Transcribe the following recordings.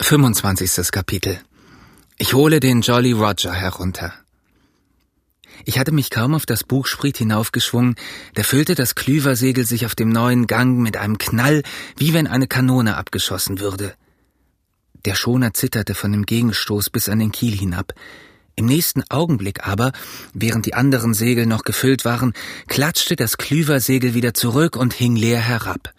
25. Kapitel Ich hole den Jolly Roger herunter. Ich hatte mich kaum auf das Bugspriet hinaufgeschwungen, da füllte das Klüversegel sich auf dem neuen Gang mit einem Knall, wie wenn eine Kanone abgeschossen würde. Der Schoner zitterte von dem Gegenstoß bis an den Kiel hinab. Im nächsten Augenblick aber, während die anderen Segel noch gefüllt waren, klatschte das Klüversegel wieder zurück und hing leer herab.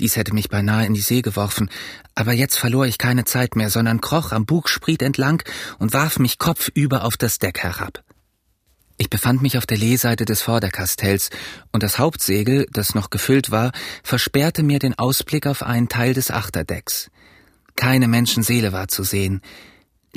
Dies hätte mich beinahe in die See geworfen, aber jetzt verlor ich keine Zeit mehr, sondern kroch am Bugspriet entlang und warf mich kopfüber auf das Deck herab. Ich befand mich auf der Lehseite des Vorderkastells, und das Hauptsegel, das noch gefüllt war, versperrte mir den Ausblick auf einen Teil des Achterdecks. Keine Menschenseele war zu sehen,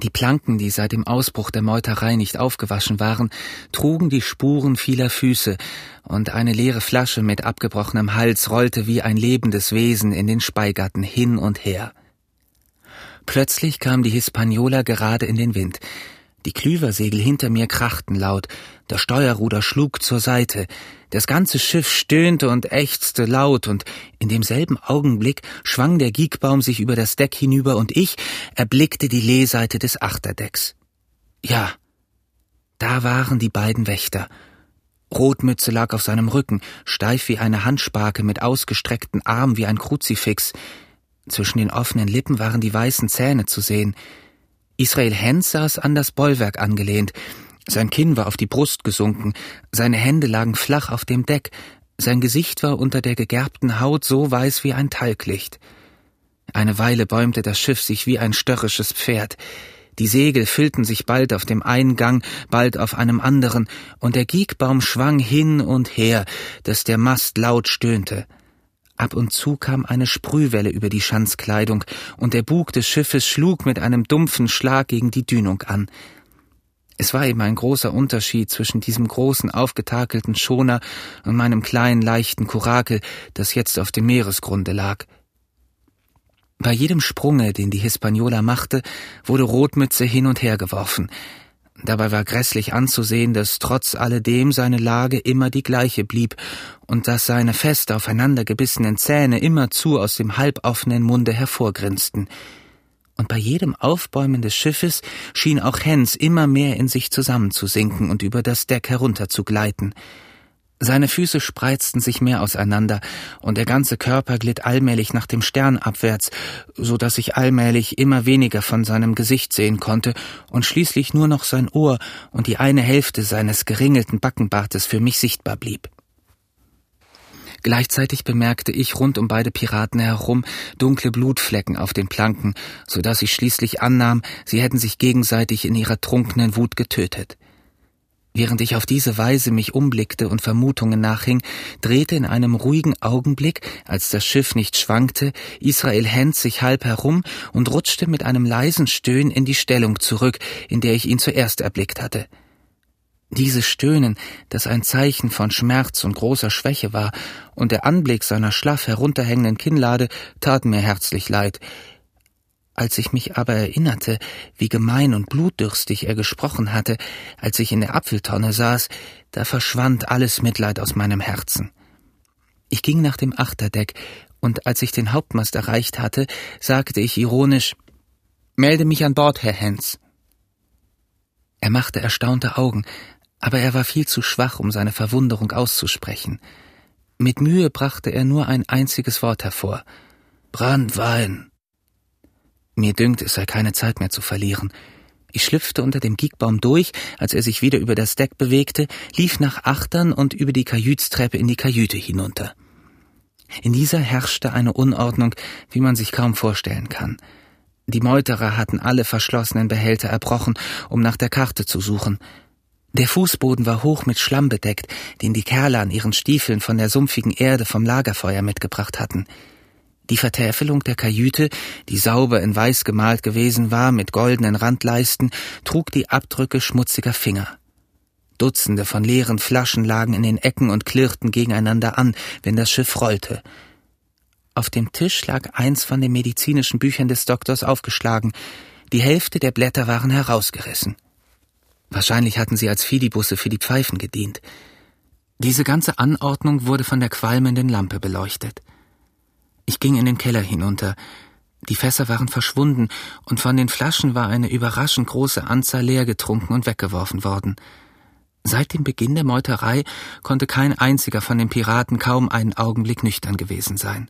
die Planken, die seit dem Ausbruch der Meuterei nicht aufgewaschen waren, trugen die Spuren vieler Füße, und eine leere Flasche mit abgebrochenem Hals rollte wie ein lebendes Wesen in den Speigatten hin und her. Plötzlich kam die Hispaniola gerade in den Wind. Die Klüversegel hinter mir krachten laut, das Steuerruder schlug zur Seite, das ganze Schiff stöhnte und ächzte laut, und in demselben Augenblick schwang der Giegbaum sich über das Deck hinüber, und ich erblickte die Lehseite des Achterdecks. Ja, da waren die beiden Wächter. Rotmütze lag auf seinem Rücken, steif wie eine Handsparke, mit ausgestreckten Armen wie ein Kruzifix. Zwischen den offenen Lippen waren die weißen Zähne zu sehen. Israel Hens saß an das Bollwerk angelehnt, sein Kinn war auf die Brust gesunken, seine Hände lagen flach auf dem Deck, sein Gesicht war unter der gegerbten Haut so weiß wie ein Talglicht. Eine Weile bäumte das Schiff sich wie ein störrisches Pferd. Die Segel füllten sich bald auf dem Eingang, bald auf einem anderen, und der Giegbaum schwang hin und her, dass der Mast laut stöhnte. Ab und zu kam eine Sprühwelle über die Schanzkleidung, und der Bug des Schiffes schlug mit einem dumpfen Schlag gegen die Dünung an. Es war eben ein großer Unterschied zwischen diesem großen, aufgetakelten Schoner und meinem kleinen, leichten Kurakel, das jetzt auf dem Meeresgrunde lag. Bei jedem Sprunge, den die Hispaniola machte, wurde Rotmütze hin und her geworfen. Dabei war grässlich anzusehen, dass trotz alledem seine Lage immer die gleiche blieb und dass seine fest aufeinander gebissenen Zähne immerzu aus dem halboffenen Munde hervorgrinsten und bei jedem Aufbäumen des Schiffes schien auch Hens immer mehr in sich zusammenzusinken und über das Deck herunterzugleiten. Seine Füße spreizten sich mehr auseinander, und der ganze Körper glitt allmählich nach dem Stern abwärts, so dass ich allmählich immer weniger von seinem Gesicht sehen konnte und schließlich nur noch sein Ohr und die eine Hälfte seines geringelten Backenbartes für mich sichtbar blieb. Gleichzeitig bemerkte ich rund um beide Piraten herum dunkle Blutflecken auf den Planken, so dass ich schließlich annahm, sie hätten sich gegenseitig in ihrer trunkenen Wut getötet. Während ich auf diese Weise mich umblickte und Vermutungen nachhing, drehte in einem ruhigen Augenblick, als das Schiff nicht schwankte, Israel Hens sich halb herum und rutschte mit einem leisen Stöhn in die Stellung zurück, in der ich ihn zuerst erblickt hatte. Dieses Stöhnen, das ein Zeichen von Schmerz und großer Schwäche war, und der Anblick seiner schlaff herunterhängenden Kinnlade taten mir herzlich leid. Als ich mich aber erinnerte, wie gemein und blutdürstig er gesprochen hatte, als ich in der Apfeltonne saß, da verschwand alles Mitleid aus meinem Herzen. Ich ging nach dem Achterdeck, und als ich den Hauptmast erreicht hatte, sagte ich ironisch Melde mich an Bord, Herr Hens. Er machte erstaunte Augen, aber er war viel zu schwach, um seine Verwunderung auszusprechen. Mit Mühe brachte er nur ein einziges Wort hervor. Brandwein. Mir dünkt, es sei keine Zeit mehr zu verlieren. Ich schlüpfte unter dem Giegbaum durch, als er sich wieder über das Deck bewegte, lief nach Achtern und über die Kajütstreppe in die Kajüte hinunter. In dieser herrschte eine Unordnung, wie man sich kaum vorstellen kann. Die Meuterer hatten alle verschlossenen Behälter erbrochen, um nach der Karte zu suchen. Der Fußboden war hoch mit Schlamm bedeckt, den die Kerle an ihren Stiefeln von der sumpfigen Erde vom Lagerfeuer mitgebracht hatten. Die Vertäfelung der Kajüte, die sauber in weiß gemalt gewesen war mit goldenen Randleisten, trug die Abdrücke schmutziger Finger. Dutzende von leeren Flaschen lagen in den Ecken und klirrten gegeneinander an, wenn das Schiff rollte. Auf dem Tisch lag eins von den medizinischen Büchern des Doktors aufgeschlagen. Die Hälfte der Blätter waren herausgerissen. Wahrscheinlich hatten sie als Fidibusse für die Pfeifen gedient. Diese ganze Anordnung wurde von der qualmenden Lampe beleuchtet. Ich ging in den Keller hinunter. Die Fässer waren verschwunden, und von den Flaschen war eine überraschend große Anzahl leer getrunken und weggeworfen worden. Seit dem Beginn der Meuterei konnte kein einziger von den Piraten kaum einen Augenblick nüchtern gewesen sein.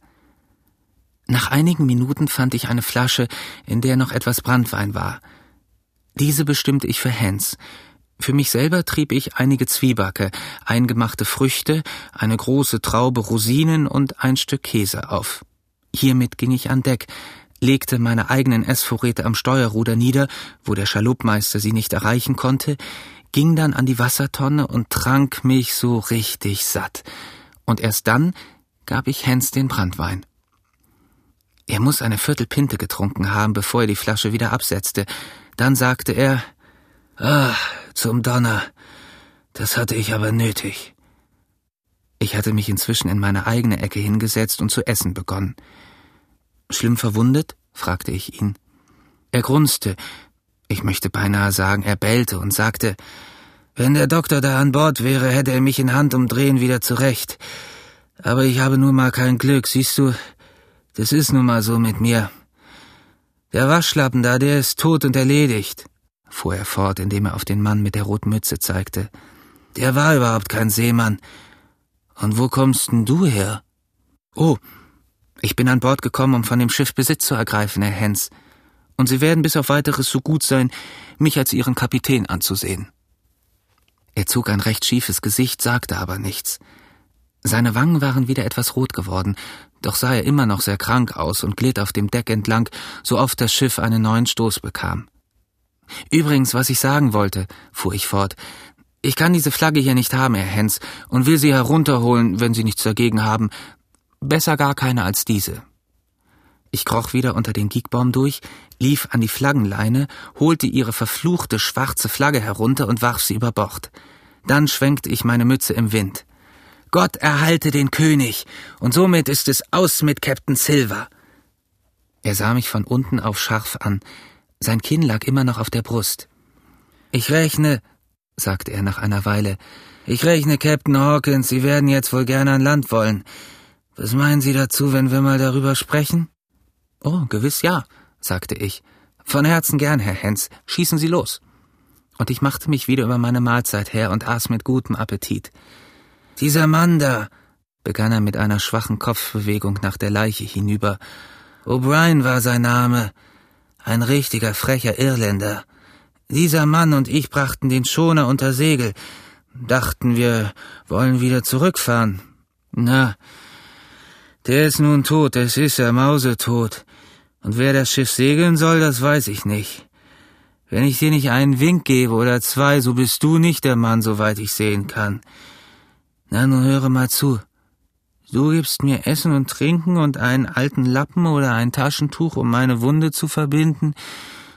Nach einigen Minuten fand ich eine Flasche, in der noch etwas Brandwein war. Diese bestimmte ich für Hans. Für mich selber trieb ich einige Zwiebacke, eingemachte Früchte, eine große Traube Rosinen und ein Stück Käse auf. Hiermit ging ich an Deck, legte meine eigenen Essvorräte am Steuerruder nieder, wo der Schaluppmeister sie nicht erreichen konnte, ging dann an die Wassertonne und trank mich so richtig satt. Und erst dann gab ich Hans den Brandwein. Er muss eine Viertelpinte getrunken haben, bevor er die Flasche wieder absetzte. Dann sagte er, Ah, zum Donner. Das hatte ich aber nötig. Ich hatte mich inzwischen in meine eigene Ecke hingesetzt und zu essen begonnen. Schlimm verwundet? fragte ich ihn. Er grunzte, ich möchte beinahe sagen, er bellte und sagte, wenn der Doktor da an Bord wäre, hätte er mich in Handumdrehen wieder zurecht. Aber ich habe nun mal kein Glück, siehst du, das ist nun mal so mit mir. Der Waschlappen da, der ist tot und erledigt, fuhr er fort, indem er auf den Mann mit der roten Mütze zeigte. Der war überhaupt kein Seemann. Und wo kommst denn du her? Oh, ich bin an Bord gekommen, um von dem Schiff Besitz zu ergreifen, Herr Hens und Sie werden bis auf weiteres so gut sein, mich als Ihren Kapitän anzusehen. Er zog ein recht schiefes Gesicht, sagte aber nichts. Seine Wangen waren wieder etwas rot geworden, doch sah er immer noch sehr krank aus und glitt auf dem Deck entlang, so oft das Schiff einen neuen Stoß bekam. Übrigens, was ich sagen wollte, fuhr ich fort, ich kann diese Flagge hier nicht haben, Herr Hens, und will sie herunterholen, wenn Sie nichts dagegen haben. Besser gar keine als diese. Ich kroch wieder unter den Gigbaum durch, lief an die Flaggenleine, holte ihre verfluchte schwarze Flagge herunter und warf sie über Bord. Dann schwenkte ich meine Mütze im Wind. Gott erhalte den König, und somit ist es aus mit Captain Silver. Er sah mich von unten auf scharf an. Sein Kinn lag immer noch auf der Brust. Ich rechne, sagte er nach einer Weile, ich rechne, Captain Hawkins, Sie werden jetzt wohl gerne an Land wollen. Was meinen Sie dazu, wenn wir mal darüber sprechen? Oh, gewiss ja, sagte ich. Von Herzen gern, Herr Hens, schießen Sie los. Und ich machte mich wieder über meine Mahlzeit her und aß mit gutem Appetit. Dieser Mann da, begann er mit einer schwachen Kopfbewegung nach der Leiche hinüber. O'Brien war sein Name. Ein richtiger frecher Irländer. Dieser Mann und ich brachten den Schoner unter Segel. Dachten wir wollen wieder zurückfahren. Na, der ist nun tot, es ist er mausetot. Und wer das Schiff segeln soll, das weiß ich nicht. Wenn ich dir nicht einen Wink gebe oder zwei, so bist du nicht der Mann, soweit ich sehen kann. Na, nun höre mal zu. Du gibst mir Essen und Trinken und einen alten Lappen oder ein Taschentuch, um meine Wunde zu verbinden,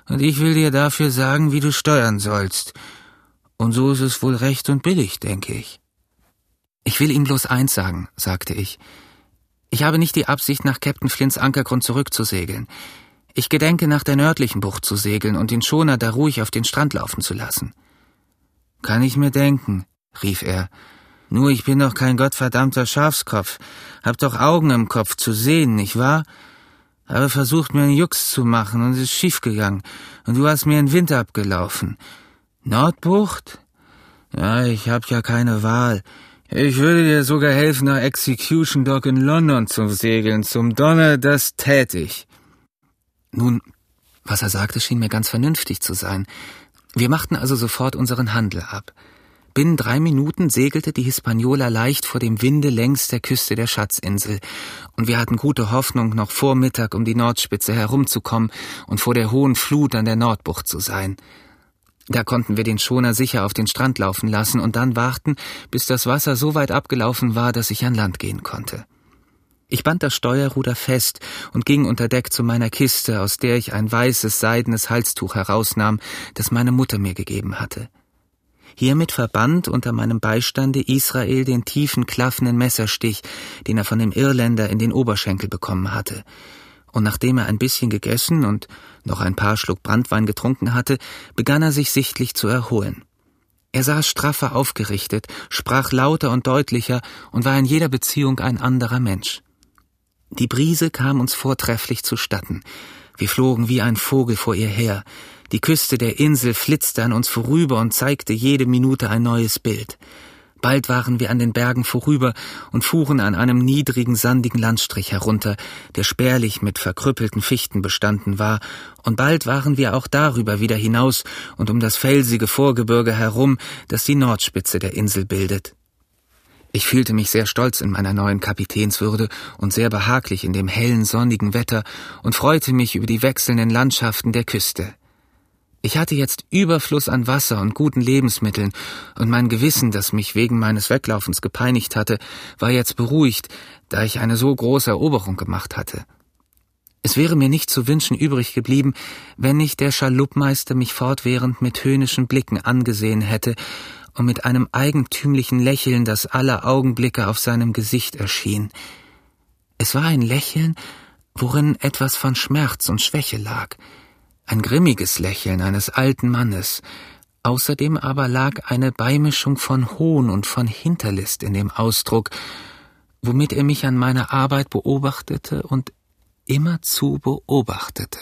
und ich will dir dafür sagen, wie du steuern sollst. Und so ist es wohl recht und billig, denke ich. Ich will ihm bloß eins sagen, sagte ich. Ich habe nicht die Absicht, nach Captain Flints Ankergrund zurückzusegeln. Ich gedenke, nach der nördlichen Bucht zu segeln und den Schoner da ruhig auf den Strand laufen zu lassen. Kann ich mir denken, rief er. Nur ich bin doch kein gottverdammter Schafskopf, hab doch Augen im Kopf zu sehen, nicht wahr? Habe versucht, mir einen Jux zu machen und es ist schiefgegangen, und du hast mir einen Wind abgelaufen. Nordbucht? Ja, ich hab ja keine Wahl. Ich würde dir sogar helfen, nach Execution Dock in London zu segeln. Zum Donner, das tät ich. Nun, was er sagte, schien mir ganz vernünftig zu sein. Wir machten also sofort unseren Handel ab. Binnen drei Minuten segelte die Hispaniola leicht vor dem Winde längs der Küste der Schatzinsel, und wir hatten gute Hoffnung, noch vor Mittag um die Nordspitze herumzukommen und vor der hohen Flut an der Nordbucht zu sein. Da konnten wir den Schoner sicher auf den Strand laufen lassen und dann warten, bis das Wasser so weit abgelaufen war, dass ich an Land gehen konnte. Ich band das Steuerruder fest und ging unter Deck zu meiner Kiste, aus der ich ein weißes seidenes Halstuch herausnahm, das meine Mutter mir gegeben hatte. Hiermit verband unter meinem Beistande Israel den tiefen, klaffenden Messerstich, den er von dem Irländer in den Oberschenkel bekommen hatte, und nachdem er ein bisschen gegessen und noch ein paar Schluck Brandwein getrunken hatte, begann er sich sichtlich zu erholen. Er saß straffer aufgerichtet, sprach lauter und deutlicher und war in jeder Beziehung ein anderer Mensch. Die Brise kam uns vortrefflich zustatten. Wir flogen wie ein Vogel vor ihr her. Die Küste der Insel flitzte an uns vorüber und zeigte jede Minute ein neues Bild. Bald waren wir an den Bergen vorüber und fuhren an einem niedrigen, sandigen Landstrich herunter, der spärlich mit verkrüppelten Fichten bestanden war, und bald waren wir auch darüber wieder hinaus und um das felsige Vorgebirge herum, das die Nordspitze der Insel bildet. Ich fühlte mich sehr stolz in meiner neuen Kapitänswürde und sehr behaglich in dem hellen, sonnigen Wetter und freute mich über die wechselnden Landschaften der Küste. Ich hatte jetzt Überfluss an Wasser und guten Lebensmitteln, und mein Gewissen, das mich wegen meines Weglaufens gepeinigt hatte, war jetzt beruhigt, da ich eine so große Eroberung gemacht hatte. Es wäre mir nicht zu wünschen übrig geblieben, wenn nicht der Schaluppmeister mich fortwährend mit höhnischen Blicken angesehen hätte und mit einem eigentümlichen Lächeln, das alle Augenblicke auf seinem Gesicht erschien. Es war ein Lächeln, worin etwas von Schmerz und Schwäche lag, ein grimmiges Lächeln eines alten Mannes, außerdem aber lag eine Beimischung von Hohn und von Hinterlist in dem Ausdruck, womit er mich an meiner Arbeit beobachtete und immerzu beobachtete.